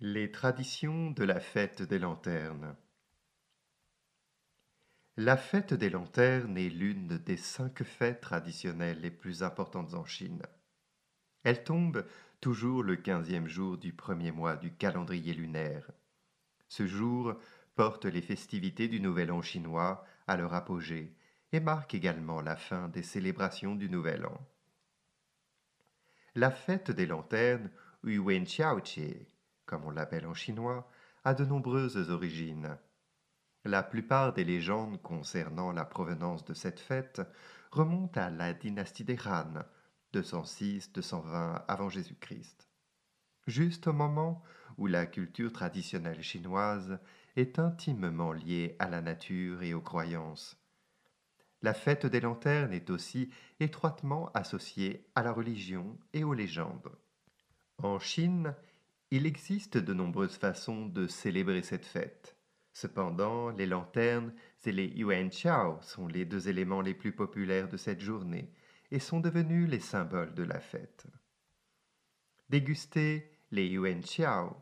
Les traditions de la fête des lanternes. La fête des lanternes est l'une des cinq fêtes traditionnelles les plus importantes en Chine. Elle tombe toujours le quinzième jour du premier mois du calendrier lunaire. Ce jour porte les festivités du Nouvel An chinois à leur apogée et marque également la fin des célébrations du Nouvel An. La fête des lanternes, comme on l'appelle en chinois, a de nombreuses origines. La plupart des légendes concernant la provenance de cette fête remontent à la dynastie des Han, 206-220 avant Jésus-Christ. Juste au moment où la culture traditionnelle chinoise est intimement liée à la nature et aux croyances. La fête des lanternes est aussi étroitement associée à la religion et aux légendes. En Chine, il existe de nombreuses façons de célébrer cette fête. Cependant, les lanternes et les yuan chao sont les deux éléments les plus populaires de cette journée et sont devenus les symboles de la fête. Déguster les yuan chao.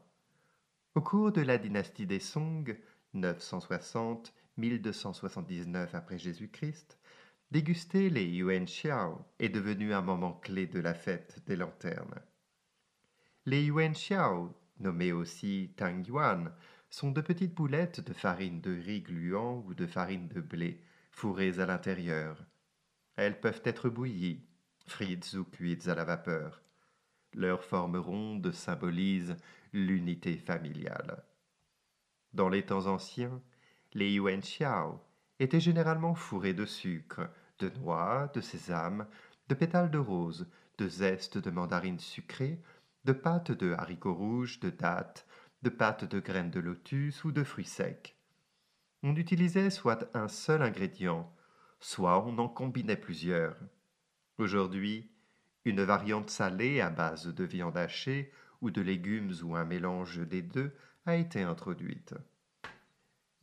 Au cours de la dynastie des Song, 960-1279 après Jésus-Christ, déguster les yuan chao est devenu un moment clé de la fête des lanternes. Les yuan xiao, nommés aussi tang yuan, sont de petites boulettes de farine de riz gluant ou de farine de blé fourrées à l'intérieur. Elles peuvent être bouillies, frites ou cuites à la vapeur. Leur forme ronde symbolise l'unité familiale. Dans les temps anciens, les yuan xiao étaient généralement fourrés de sucre, de noix, de sésame, de pétales de rose, de zeste de mandarine sucrée de pâte de haricots rouges, de dattes, de pâte de graines de lotus ou de fruits secs. On utilisait soit un seul ingrédient, soit on en combinait plusieurs. Aujourd'hui, une variante salée à base de viande hachée ou de légumes ou un mélange des deux a été introduite.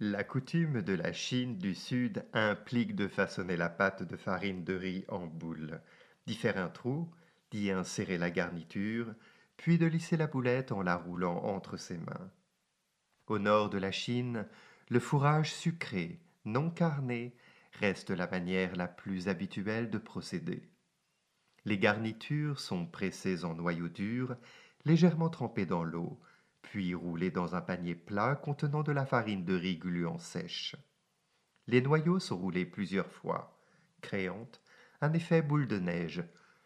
La coutume de la Chine du Sud implique de façonner la pâte de farine de riz en boule, d'y faire un trou, d'y insérer la garniture, puis de lisser la boulette en la roulant entre ses mains. Au nord de la Chine, le fourrage sucré, non carné, reste la manière la plus habituelle de procéder. Les garnitures sont pressées en noyau dur, légèrement trempées dans l'eau, puis roulées dans un panier plat contenant de la farine de riz gluant sèche. Les noyaux sont roulés plusieurs fois, créant un effet boule de neige,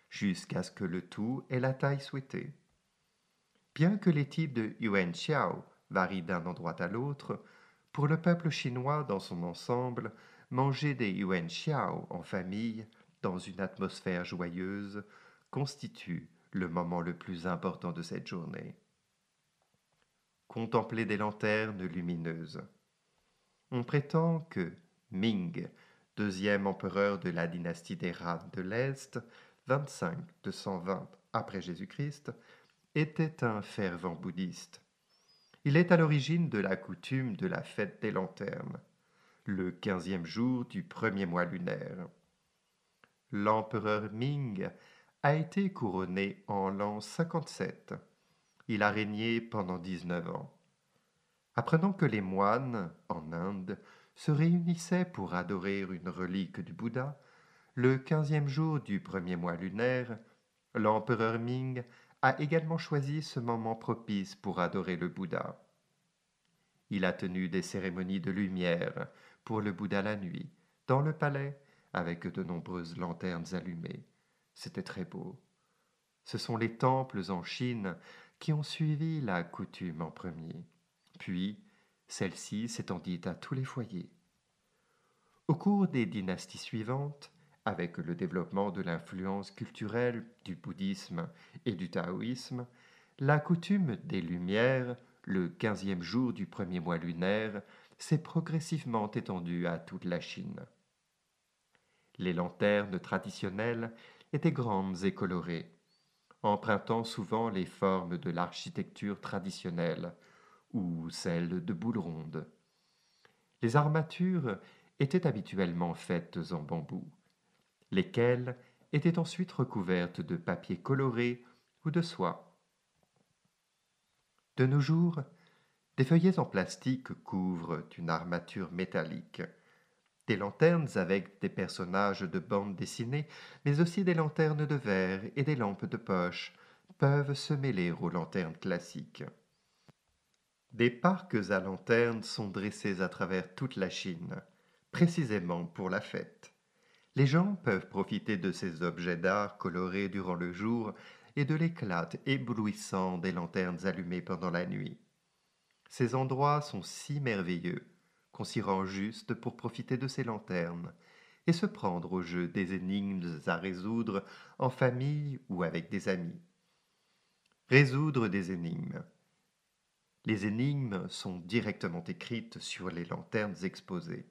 jusqu'à ce que le tout ait la taille souhaitée. Bien que les types de yuan xiao varient d'un endroit à l'autre, pour le peuple chinois dans son ensemble, manger des yuan xiao en famille, dans une atmosphère joyeuse, constitue le moment le plus important de cette journée. Contempler des lanternes lumineuses. On prétend que Ming, deuxième empereur de la dynastie des Han de l'Est, 25-220 après Jésus-Christ, était un fervent bouddhiste. Il est à l'origine de la coutume de la fête des lanternes, le quinzième jour du premier mois lunaire. L'empereur Ming a été couronné en l'an 57. Il a régné pendant 19 ans. Apprenant que les moines, en Inde, se réunissaient pour adorer une relique du Bouddha, le quinzième jour du premier mois lunaire, l'empereur Ming a également choisi ce moment propice pour adorer le Bouddha. Il a tenu des cérémonies de lumière pour le Bouddha la nuit, dans le palais, avec de nombreuses lanternes allumées. C'était très beau. Ce sont les temples en Chine qui ont suivi la coutume en premier. Puis, celle-ci s'étendit à tous les foyers. Au cours des dynasties suivantes, avec le développement de l'influence culturelle du bouddhisme et du taoïsme, la coutume des Lumières, le quinzième jour du premier mois lunaire, s'est progressivement étendue à toute la Chine. Les lanternes traditionnelles étaient grandes et colorées, empruntant souvent les formes de l'architecture traditionnelle ou celles de boules rondes. Les armatures étaient habituellement faites en bambou, lesquelles étaient ensuite recouvertes de papier coloré ou de soie. De nos jours, des feuillets en plastique couvrent une armature métallique. Des lanternes avec des personnages de bande dessinée, mais aussi des lanternes de verre et des lampes de poche peuvent se mêler aux lanternes classiques. Des parcs à lanternes sont dressés à travers toute la Chine, précisément pour la fête. Les gens peuvent profiter de ces objets d'art colorés durant le jour et de l'éclat éblouissant des lanternes allumées pendant la nuit. Ces endroits sont si merveilleux qu'on s'y rend juste pour profiter de ces lanternes et se prendre au jeu des énigmes à résoudre en famille ou avec des amis. Résoudre des énigmes. Les énigmes sont directement écrites sur les lanternes exposées.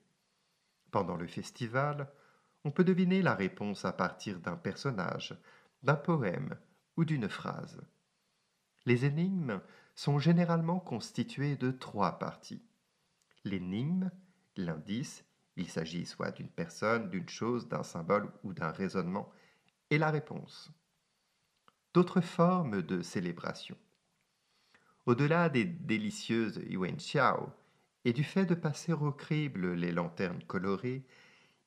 Pendant le festival, on peut deviner la réponse à partir d'un personnage, d'un poème ou d'une phrase. Les énigmes sont généralement constituées de trois parties. L'énigme, l'indice, il s'agit soit d'une personne, d'une chose, d'un symbole ou d'un raisonnement, et la réponse. D'autres formes de célébration. Au-delà des délicieuses Yuan Xiao et du fait de passer au crible les lanternes colorées,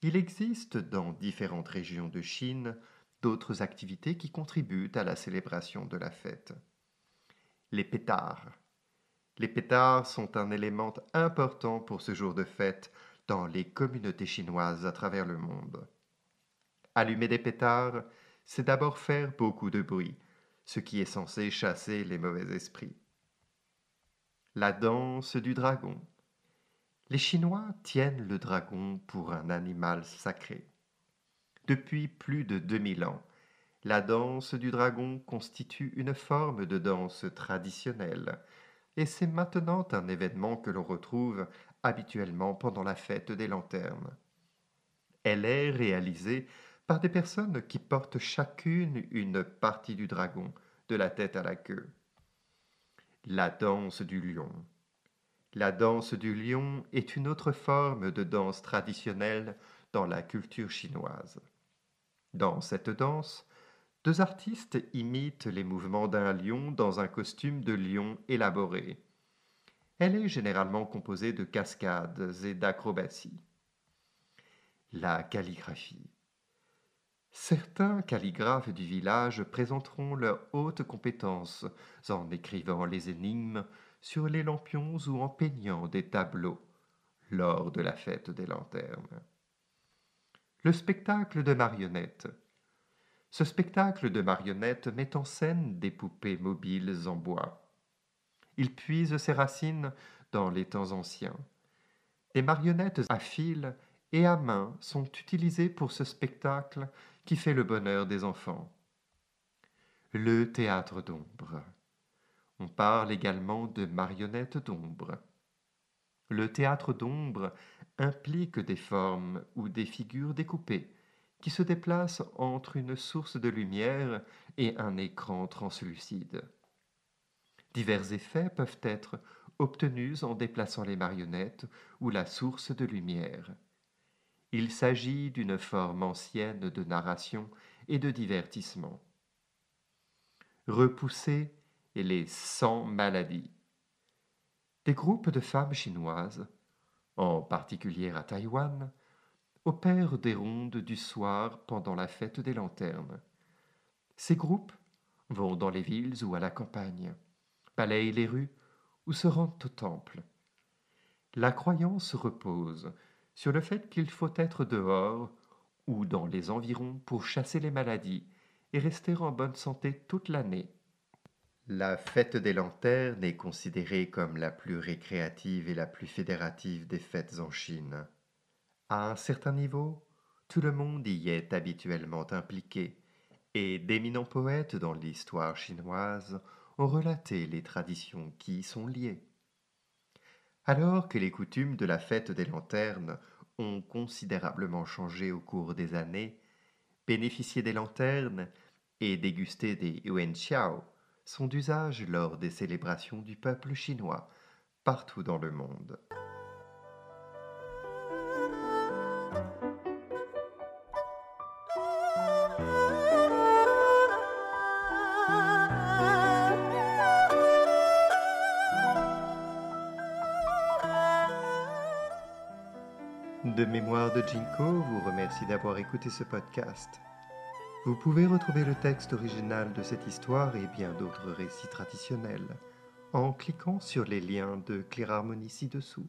il existe dans différentes régions de Chine d'autres activités qui contribuent à la célébration de la fête. Les pétards. Les pétards sont un élément important pour ce jour de fête dans les communautés chinoises à travers le monde. Allumer des pétards, c'est d'abord faire beaucoup de bruit, ce qui est censé chasser les mauvais esprits. La danse du dragon. Les Chinois tiennent le dragon pour un animal sacré. Depuis plus de 2000 ans, la danse du dragon constitue une forme de danse traditionnelle, et c'est maintenant un événement que l'on retrouve habituellement pendant la fête des lanternes. Elle est réalisée par des personnes qui portent chacune une partie du dragon, de la tête à la queue. La danse du lion. La danse du lion est une autre forme de danse traditionnelle dans la culture chinoise. Dans cette danse, deux artistes imitent les mouvements d'un lion dans un costume de lion élaboré. Elle est généralement composée de cascades et d'acrobaties. La calligraphie. Certains calligraphes du village présenteront leurs hautes compétences en écrivant les énigmes sur les lampions ou en peignant des tableaux lors de la fête des lanternes. Le spectacle de marionnettes. Ce spectacle de marionnettes met en scène des poupées mobiles en bois. Il puise ses racines dans les temps anciens. Des marionnettes à fil et à main sont utilisées pour ce spectacle qui fait le bonheur des enfants. Le théâtre d'ombre. On parle également de marionnettes d'ombre. Le théâtre d'ombre implique des formes ou des figures découpées qui se déplacent entre une source de lumière et un écran translucide. Divers effets peuvent être obtenus en déplaçant les marionnettes ou la source de lumière. Il s'agit d'une forme ancienne de narration et de divertissement. Repousser et les 100 maladies. Des groupes de femmes chinoises, en particulier à Taïwan, opèrent des rondes du soir pendant la fête des lanternes. Ces groupes vont dans les villes ou à la campagne, balayent les rues ou se rendent au temple. La croyance repose sur le fait qu'il faut être dehors ou dans les environs pour chasser les maladies et rester en bonne santé toute l'année. La fête des lanternes est considérée comme la plus récréative et la plus fédérative des fêtes en Chine. À un certain niveau, Tout le monde y est habituellement impliqué, et d'éminents poètes dans l'histoire chinoise ont relaté les traditions qui y sont liées. Alors que les coutumes de la fête des lanternes ont considérablement changé au cours des années, bénéficier des lanternes et déguster des yuanxiao sont d'usage lors des célébrations du peuple chinois partout dans le monde. De Mémoire de Jinko vous remercie d'avoir écouté ce podcast. Vous pouvez retrouver le texte original de cette histoire et bien d'autres récits traditionnels en cliquant sur les liens de Clear Harmony ci-dessous.